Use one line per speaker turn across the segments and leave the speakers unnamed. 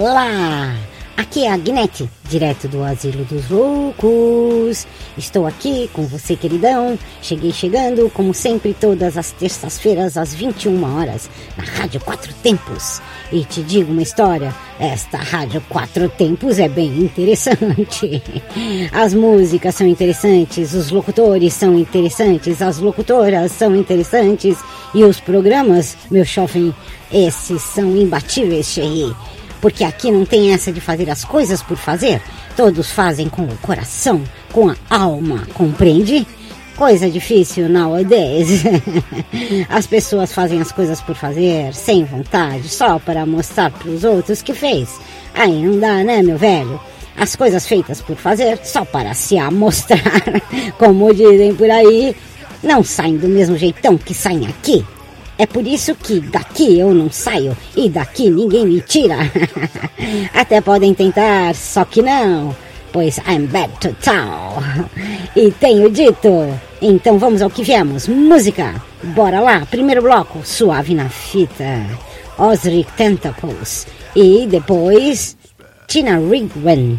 Olá! Aqui é a Guinete, direto do Asilo dos Loucos. Estou aqui com você, queridão. Cheguei chegando, como sempre, todas as terças-feiras, às 21 horas, na Rádio Quatro Tempos. E te digo uma história: esta Rádio Quatro Tempos é bem interessante. As músicas são interessantes, os locutores são interessantes, as locutoras são interessantes e os programas, meu jovem, esses são imbatíveis, Xerri. Porque aqui não tem essa de fazer as coisas por fazer. Todos fazem com o coração, com a alma, compreende? Coisa difícil nowadays. As pessoas fazem as coisas por fazer, sem vontade, só para mostrar para os outros que fez. Aí não dá, né, meu velho? As coisas feitas por fazer, só para se amostrar, como dizem por aí, não saem do mesmo jeitão que saem aqui. É por isso que daqui eu não saio e daqui ninguém me tira. Até podem tentar, só que não, pois I'm back to town. E tenho dito. Então vamos ao que viemos. Música. Bora lá. Primeiro bloco, suave na fita. Osric Tentacles. E depois, Tina Rigwen.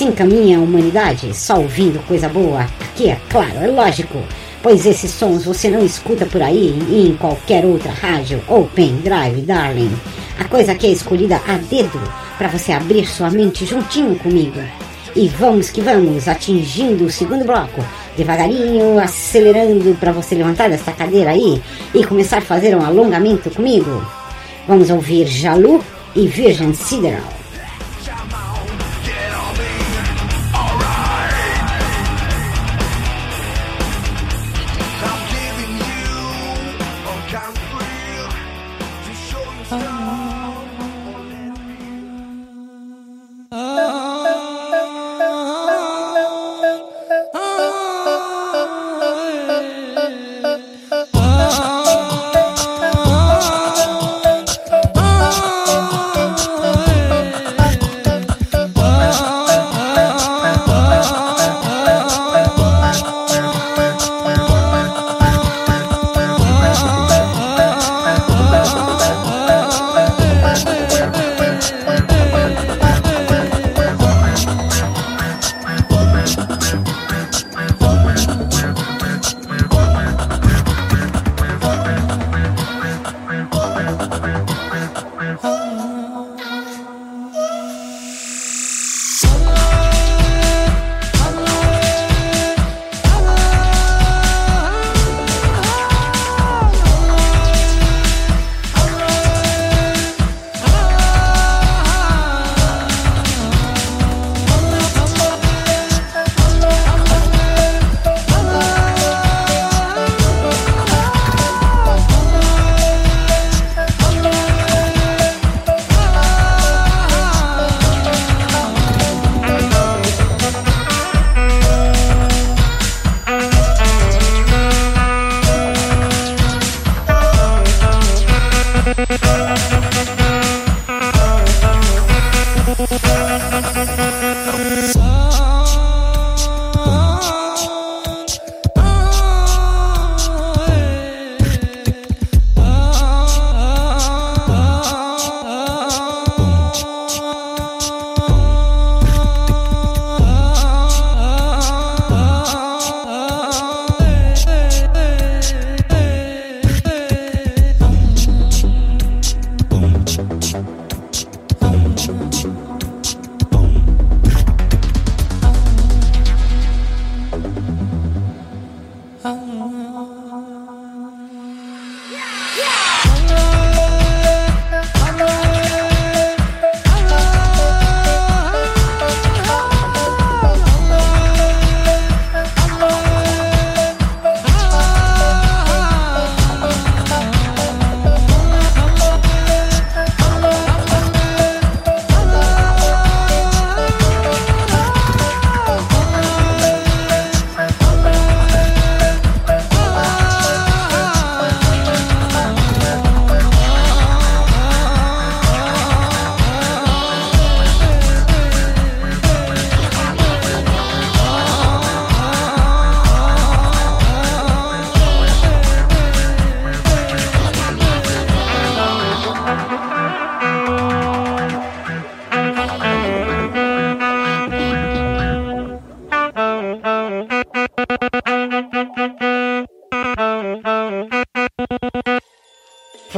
Assim caminha a humanidade, só ouvindo coisa boa. Aqui é claro, é lógico, pois esses sons você não escuta por aí em qualquer outra rádio ou pendrive, darling. A coisa aqui é escolhida a dedo para você abrir sua mente juntinho comigo. E vamos que vamos, atingindo o segundo bloco, devagarinho, acelerando para você levantar dessa cadeira aí e começar a fazer um alongamento comigo.
Vamos ouvir Jalu e Virgin Sideral.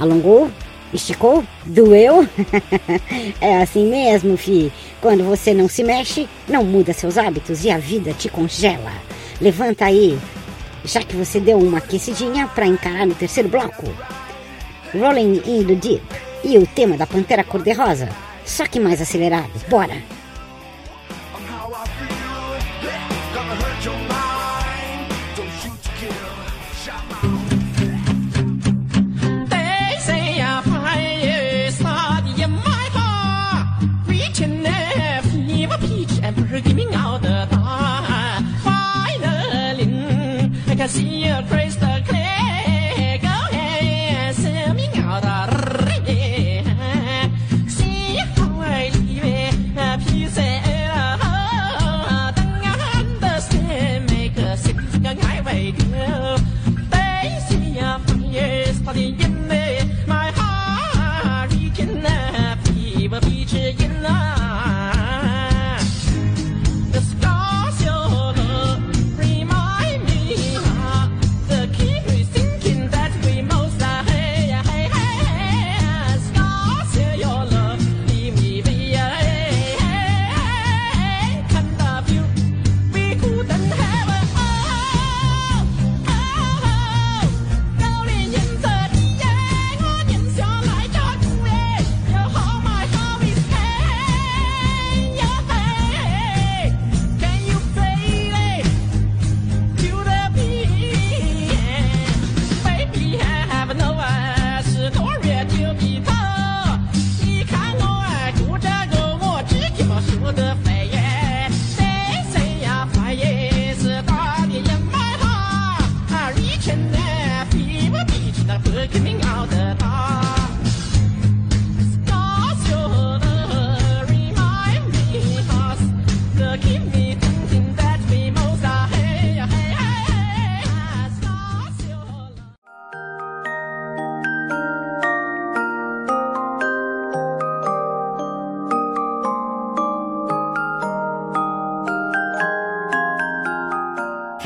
Alongou? Esticou? Doeu? é assim mesmo, fi. Quando você não se mexe, não muda seus hábitos e a vida te congela. Levanta aí, já que você deu uma aquecidinha para encarar no terceiro bloco. Rolling in the Deep e o tema da Pantera Cor-de-Rosa, só que mais acelerado. Bora!
see your friend.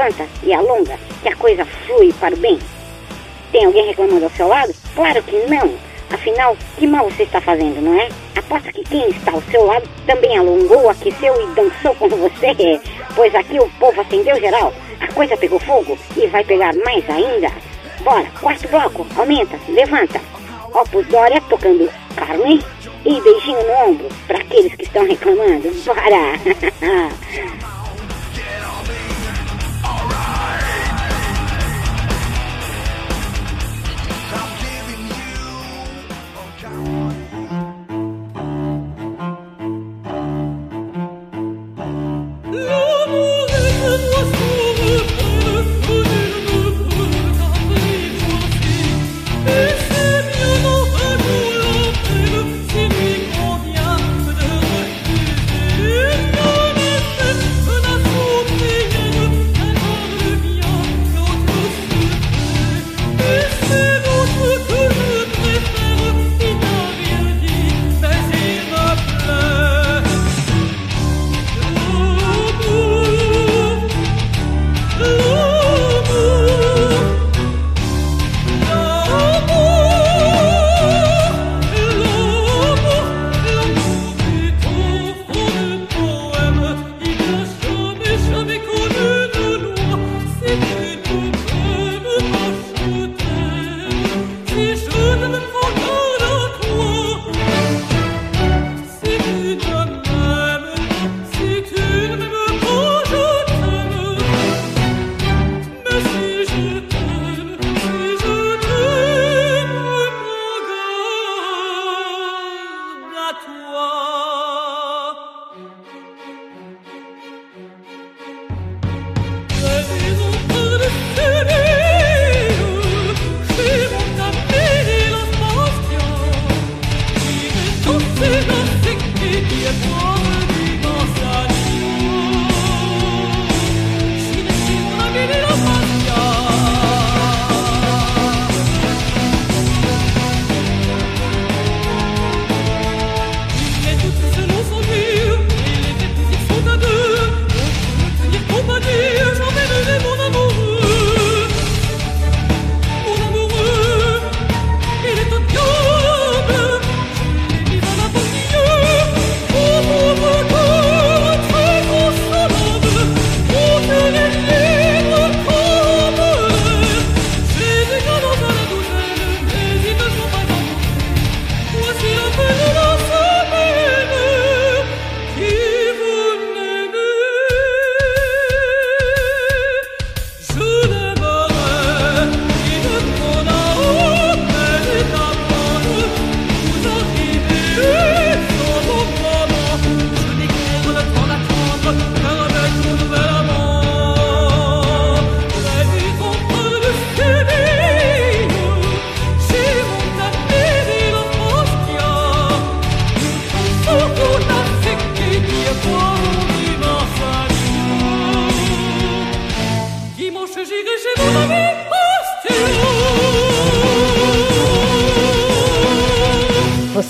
Levanta e alonga, que a coisa flui para o bem. Tem alguém reclamando ao seu lado? Claro que não. Afinal, que mal você está fazendo, não é? Aposto que quem está ao seu lado também alongou, aqueceu e dançou com você. Pois aqui o povo acendeu geral. A coisa pegou fogo e vai pegar mais ainda. Bora, quarto bloco, aumenta, levanta. Opus Dória tocando Carmen e beijinho no ombro para aqueles que estão reclamando. Bora!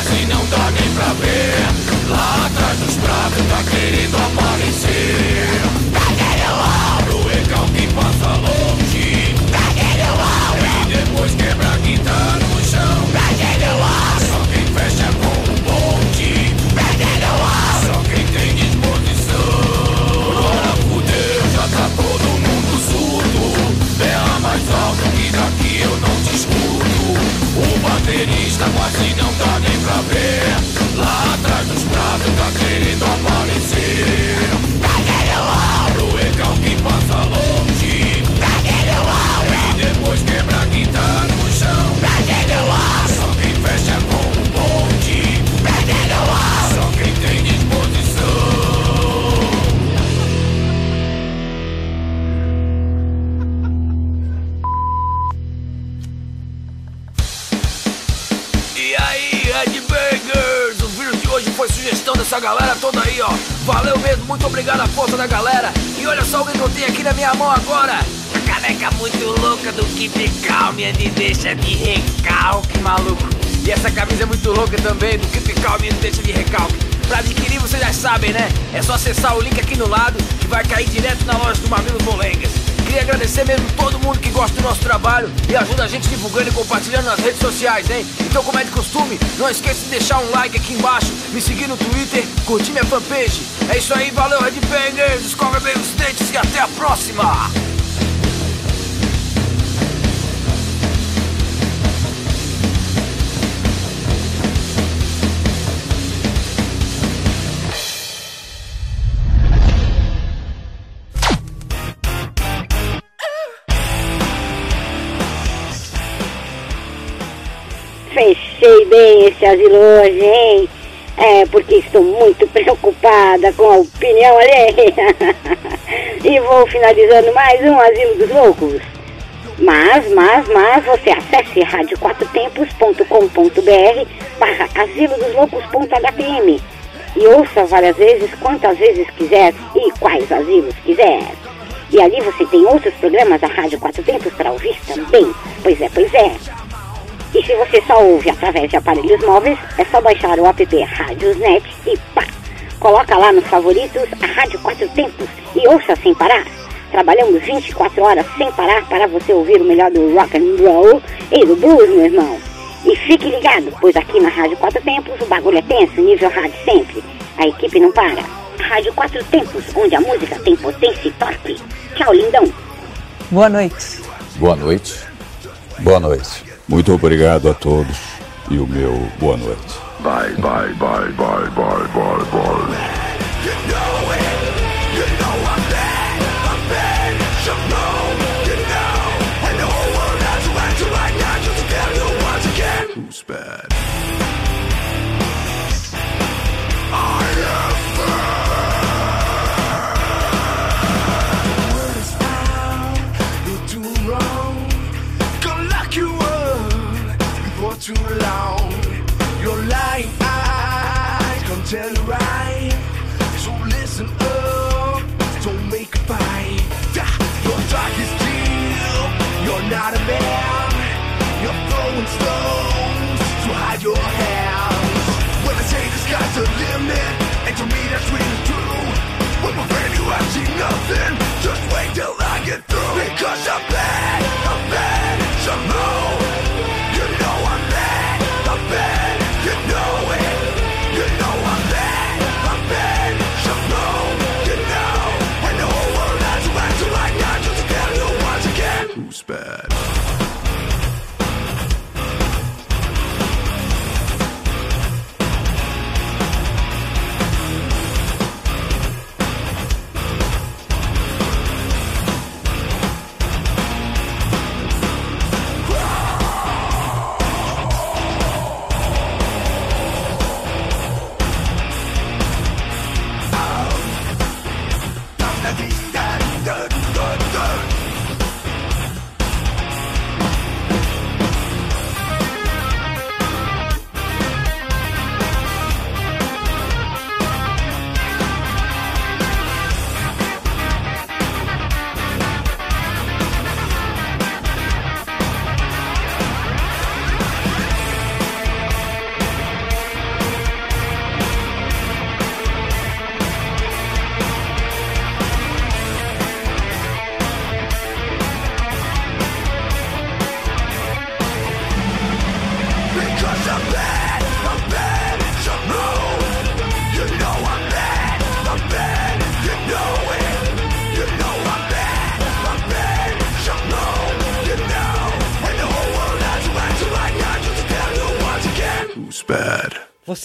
Quase não dá nem pra ver. Lá atrás dos pratos tá querendo aparecer
deixa de recalque, maluco. E essa camisa é muito louca também, do e me deixa de recalque. Pra adquirir, vocês já sabem, né? É só acessar o link aqui no lado que vai cair direto na loja do Mamilos Molengas. Queria agradecer mesmo todo mundo que gosta do nosso trabalho e ajuda a gente divulgando e compartilhando nas redes sociais, hein? Então, como é de costume, não esqueça de deixar um like aqui embaixo, me seguir no Twitter, curtir minha fanpage. É isso aí, valeu, Redbangers, escova bem os dentes e até a próxima!
Bem esse asilo hoje, hein? É, porque estou muito preocupada com a opinião alheia. e vou finalizando mais um Asilo dos Loucos. Mas, mas, mas, você acesse radioquatrotempos.com.br barra asilodosloucos.htm e ouça várias vezes, quantas vezes quiser e quais asilos quiser. E ali você tem outros programas da Rádio Quatro Tempos para ouvir também. Pois é, pois é. E se você só ouve através de aparelhos móveis, é só baixar o app Radiosnet e pá! Coloca lá nos favoritos a Rádio Quatro Tempos e ouça sem parar. Trabalhamos 24 horas sem parar para você ouvir o melhor do rock and roll e do blues, meu irmão. E fique ligado, pois aqui na Rádio Quatro Tempos o bagulho é tenso, nível rádio sempre. A equipe não para. Rádio Quatro Tempos, onde a música tem potência e torque. Tchau, lindão.
Boa noite.
Boa noite. Boa noite. Muito obrigado a todos e o meu boa noite.
Bye, bye, bye, bye, bye, bye, bye.